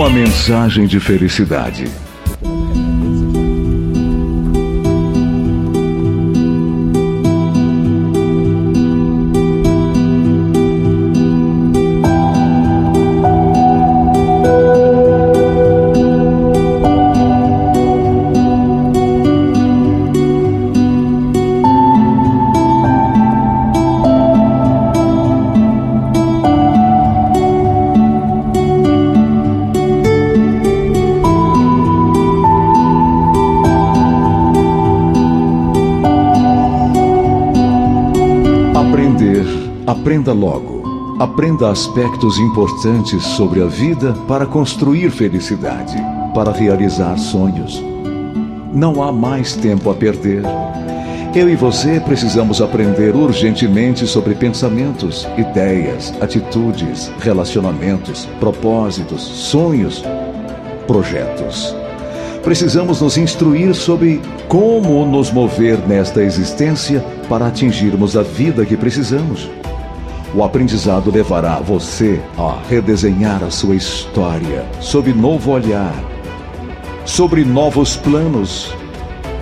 Uma mensagem de felicidade. Aprender, aprenda logo. Aprenda aspectos importantes sobre a vida para construir felicidade, para realizar sonhos. Não há mais tempo a perder. Eu e você precisamos aprender urgentemente sobre pensamentos, ideias, atitudes, relacionamentos, propósitos, sonhos, projetos. Precisamos nos instruir sobre como nos mover nesta existência para atingirmos a vida que precisamos. O aprendizado levará você a redesenhar a sua história sob novo olhar, sobre novos planos,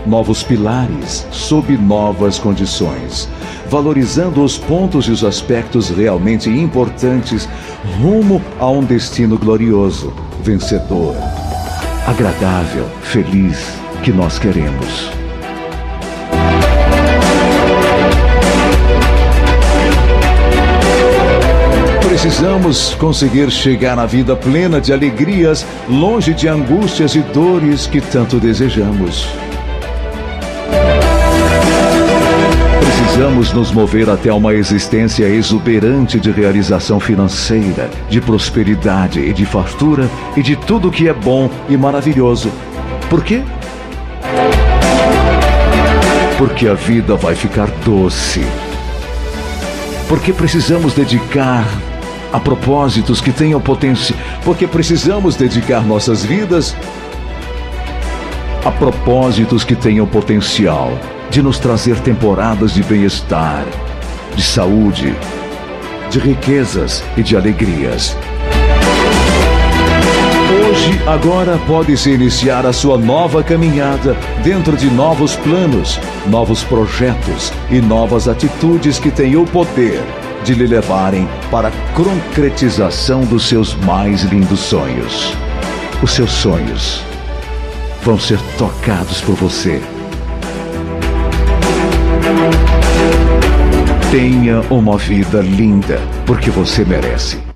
novos pilares, sob novas condições, valorizando os pontos e os aspectos realmente importantes rumo a um destino glorioso, vencedor, agradável, feliz que nós queremos. Precisamos conseguir chegar na vida plena de alegrias, longe de angústias e dores que tanto desejamos. Precisamos nos mover até uma existência exuberante de realização financeira, de prosperidade e de fartura e de tudo que é bom e maravilhoso. Por quê? Porque a vida vai ficar doce. Porque precisamos dedicar a propósitos que tenham potência, porque precisamos dedicar nossas vidas a propósitos que tenham potencial de nos trazer temporadas de bem-estar, de saúde, de riquezas e de alegrias. Hoje, agora, pode-se iniciar a sua nova caminhada dentro de novos planos, novos projetos e novas atitudes que têm o poder de lhe levarem para a concretização dos seus mais lindos sonhos. Os seus sonhos vão ser tocados por você. Tenha uma vida linda, porque você merece.